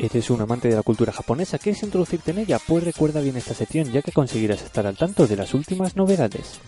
¿Eres un amante de la cultura japonesa? ¿Quieres introducirte en ella? Pues recuerda bien esta sección ya que conseguirás estar al tanto de las últimas novedades.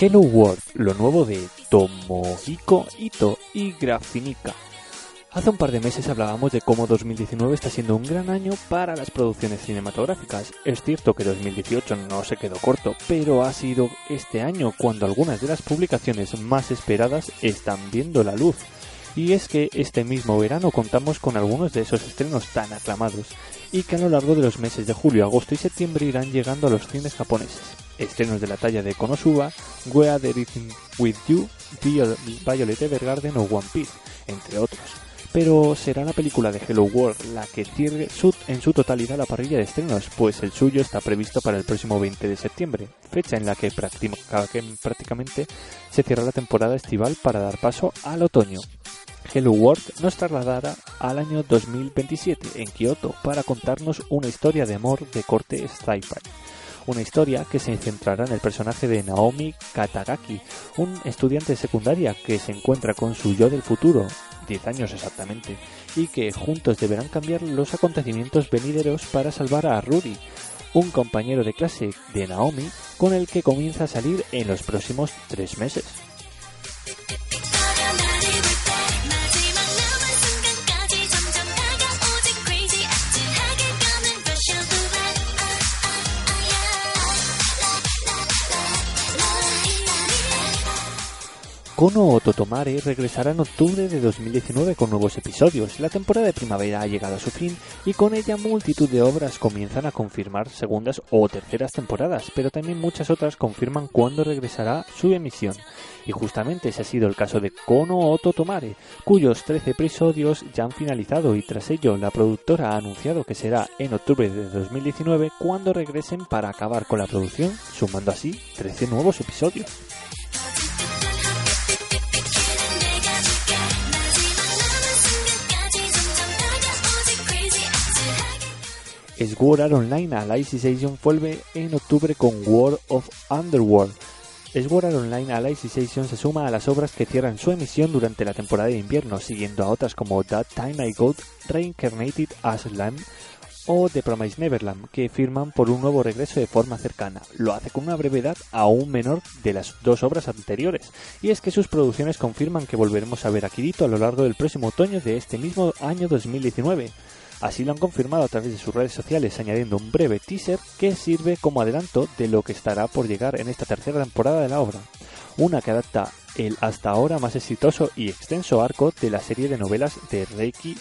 Hello World, lo nuevo de Tomohiko Ito y Grafinica. Hace un par de meses hablábamos de cómo 2019 está siendo un gran año para las producciones cinematográficas. Es cierto que 2018 no se quedó corto, pero ha sido este año cuando algunas de las publicaciones más esperadas están viendo la luz. Y es que este mismo verano contamos con algunos de esos estrenos tan aclamados y que a lo largo de los meses de julio, agosto y septiembre irán llegando a los cines japoneses. Estrenos de la talla de Konosuba, Where There Is With You, Violet Evergarden o One Piece, entre otros pero será la película de Hello World la que cierre en su totalidad la parrilla de estrenos, pues el suyo está previsto para el próximo 20 de septiembre, fecha en la que prácticamente se cierra la temporada estival para dar paso al otoño. Hello World nos trasladará al año 2027 en Kioto para contarnos una historia de amor de corte sci-fi una historia que se centrará en el personaje de Naomi Katagaki, un estudiante de secundaria que se encuentra con su yo del futuro, 10 años exactamente, y que juntos deberán cambiar los acontecimientos venideros para salvar a Ruri, un compañero de clase de Naomi con el que comienza a salir en los próximos tres meses. Kono o Totomare regresará en octubre de 2019 con nuevos episodios. La temporada de primavera ha llegado a su fin y con ella multitud de obras comienzan a confirmar segundas o terceras temporadas, pero también muchas otras confirman cuándo regresará su emisión. Y justamente ese ha sido el caso de Kono o Totomare, cuyos 13 episodios ya han finalizado y tras ello la productora ha anunciado que será en octubre de 2019 cuando regresen para acabar con la producción, sumando así 13 nuevos episodios. Sword Online Alicization vuelve en octubre con World of Underworld. Sword Art Online Alicization se suma a las obras que cierran su emisión durante la temporada de invierno, siguiendo a otras como That Time I Got Reincarnated as Lamb o The Promised Neverland, que firman por un nuevo regreso de forma cercana. Lo hace con una brevedad aún menor de las dos obras anteriores, y es que sus producciones confirman que volveremos a ver a Kirito a lo largo del próximo otoño de este mismo año 2019. Así lo han confirmado a través de sus redes sociales, añadiendo un breve teaser que sirve como adelanto de lo que estará por llegar en esta tercera temporada de la obra. Una que adapta el hasta ahora más exitoso y extenso arco de la serie de novelas de Reiki,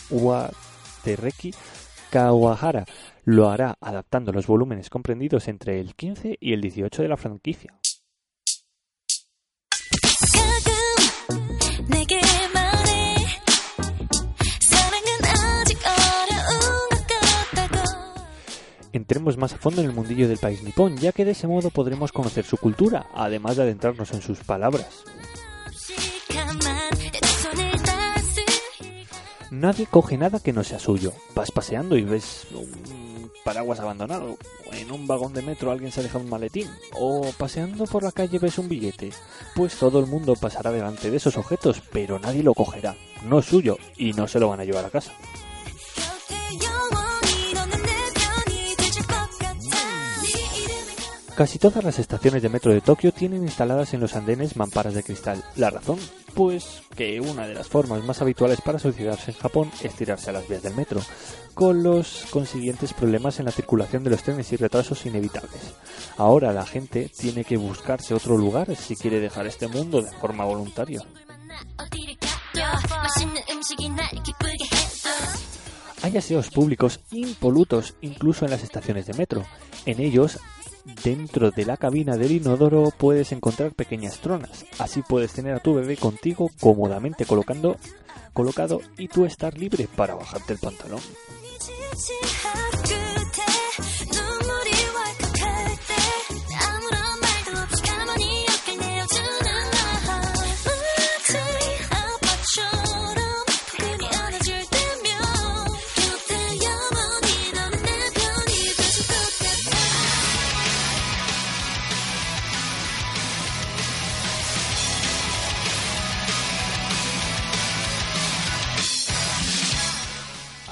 de Reiki Kawahara. Lo hará adaptando los volúmenes comprendidos entre el 15 y el 18 de la franquicia. Entremos más a fondo en el mundillo del país nipón, ya que de ese modo podremos conocer su cultura, además de adentrarnos en sus palabras. Nadie coge nada que no sea suyo. Vas paseando y ves un paraguas abandonado, en un vagón de metro alguien se ha dejado un maletín, o paseando por la calle ves un billete. Pues todo el mundo pasará delante de esos objetos, pero nadie lo cogerá. No es suyo y no se lo van a llevar a casa. Casi todas las estaciones de metro de Tokio tienen instaladas en los andenes mamparas de cristal. ¿La razón? Pues que una de las formas más habituales para suicidarse en Japón es tirarse a las vías del metro, con los consiguientes problemas en la circulación de los trenes y retrasos inevitables. Ahora la gente tiene que buscarse otro lugar si quiere dejar este mundo de forma voluntaria. Hay aseos públicos impolutos incluso en las estaciones de metro. En ellos, dentro de la cabina del inodoro puedes encontrar pequeñas tronas. Así puedes tener a tu bebé contigo cómodamente colocando, colocado y tú estar libre para bajarte el pantalón.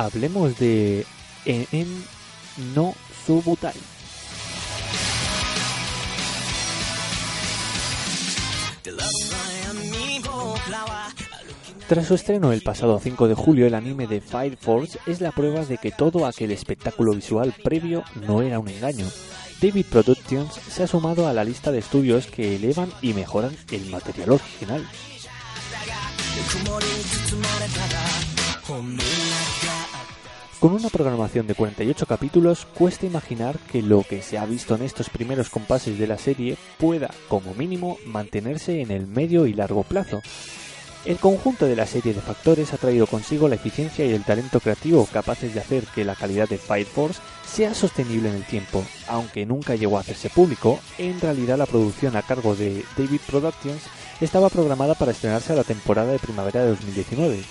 Hablemos de En no Subutai. Tras su estreno el pasado 5 de julio, el anime de Fire Force es la prueba de que todo aquel espectáculo visual previo no era un engaño. David Productions se ha sumado a la lista de estudios que elevan y mejoran el material original. Con una programación de 48 capítulos, cuesta imaginar que lo que se ha visto en estos primeros compases de la serie pueda, como mínimo, mantenerse en el medio y largo plazo. El conjunto de la serie de factores ha traído consigo la eficiencia y el talento creativo capaces de hacer que la calidad de Fire Force sea sostenible en el tiempo. Aunque nunca llegó a hacerse público, en realidad la producción a cargo de David Productions estaba programada para estrenarse a la temporada de primavera de 2019.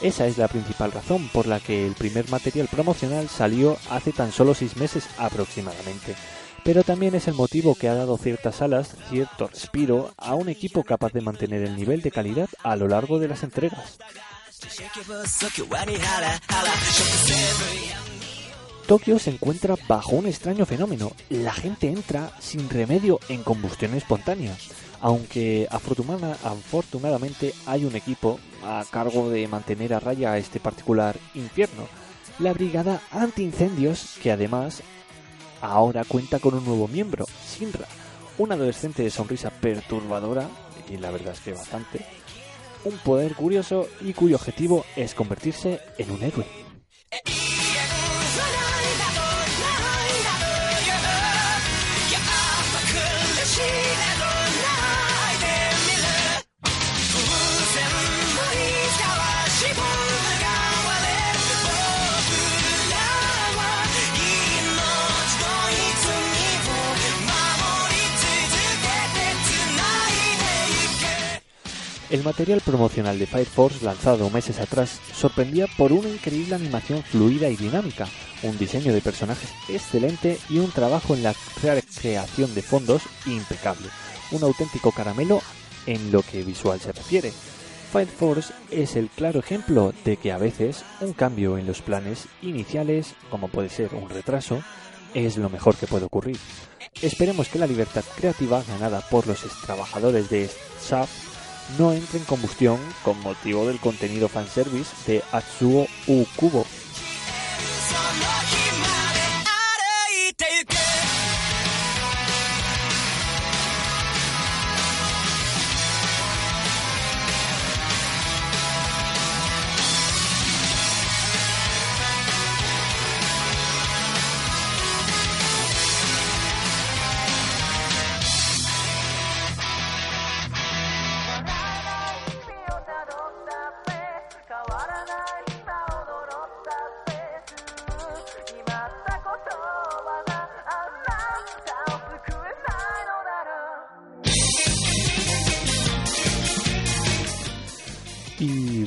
Esa es la principal razón por la que el primer material promocional salió hace tan solo seis meses aproximadamente. Pero también es el motivo que ha dado ciertas alas, cierto respiro a un equipo capaz de mantener el nivel de calidad a lo largo de las entregas. Tokio se encuentra bajo un extraño fenómeno. La gente entra sin remedio en combustión espontánea. Aunque afortunada- afortunadamente hay un equipo a cargo de mantener a raya a este particular infierno. La Brigada Antiincendios, que además ahora cuenta con un nuevo miembro, Sinra, un adolescente de sonrisa perturbadora, y la verdad es que bastante, un poder curioso y cuyo objetivo es convertirse en un héroe. El material promocional de Fire Force lanzado meses atrás sorprendía por una increíble animación fluida y dinámica, un diseño de personajes excelente y un trabajo en la creación de fondos impecable. Un auténtico caramelo en lo que visual se refiere. Fire Force es el claro ejemplo de que a veces un cambio en los planes iniciales, como puede ser un retraso, es lo mejor que puede ocurrir. Esperemos que la libertad creativa ganada por los trabajadores de SAF no entre en combustión con motivo del contenido fanservice de Atsuo U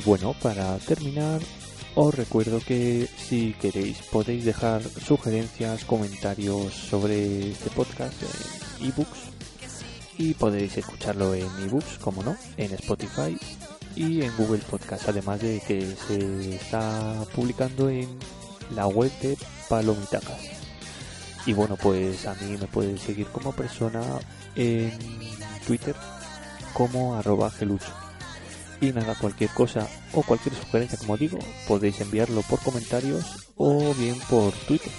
bueno, para terminar, os recuerdo que si queréis podéis dejar sugerencias, comentarios sobre este podcast en ebooks y podéis escucharlo en ebooks, como no, en Spotify y en Google Podcast, además de que se está publicando en la web de Palomitacas. Y bueno, pues a mí me podéis seguir como persona en Twitter como arroba gelucho. Y nada, cualquier cosa o cualquier sugerencia, como digo, podéis enviarlo por comentarios o bien por Twitter.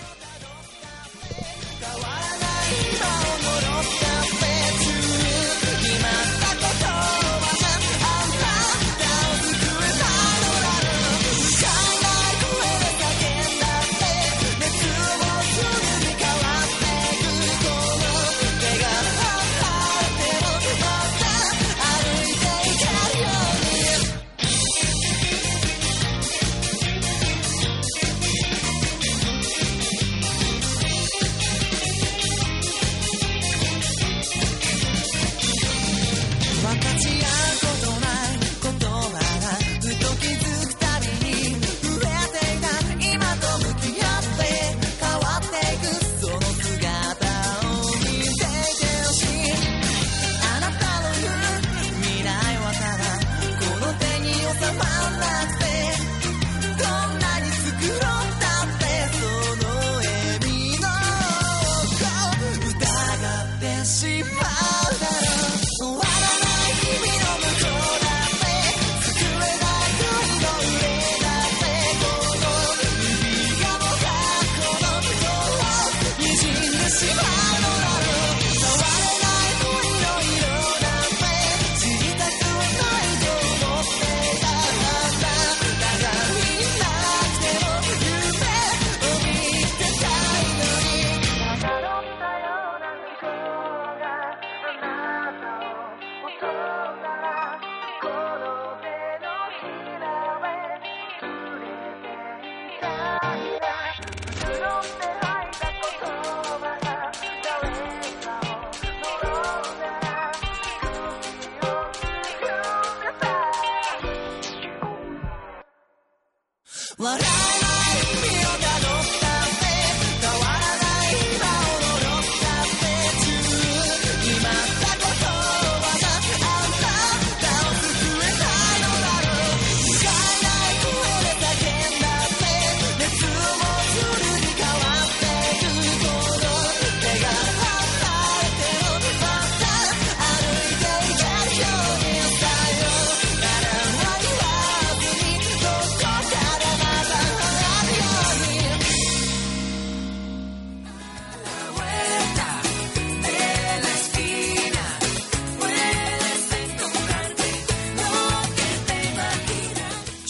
Bye.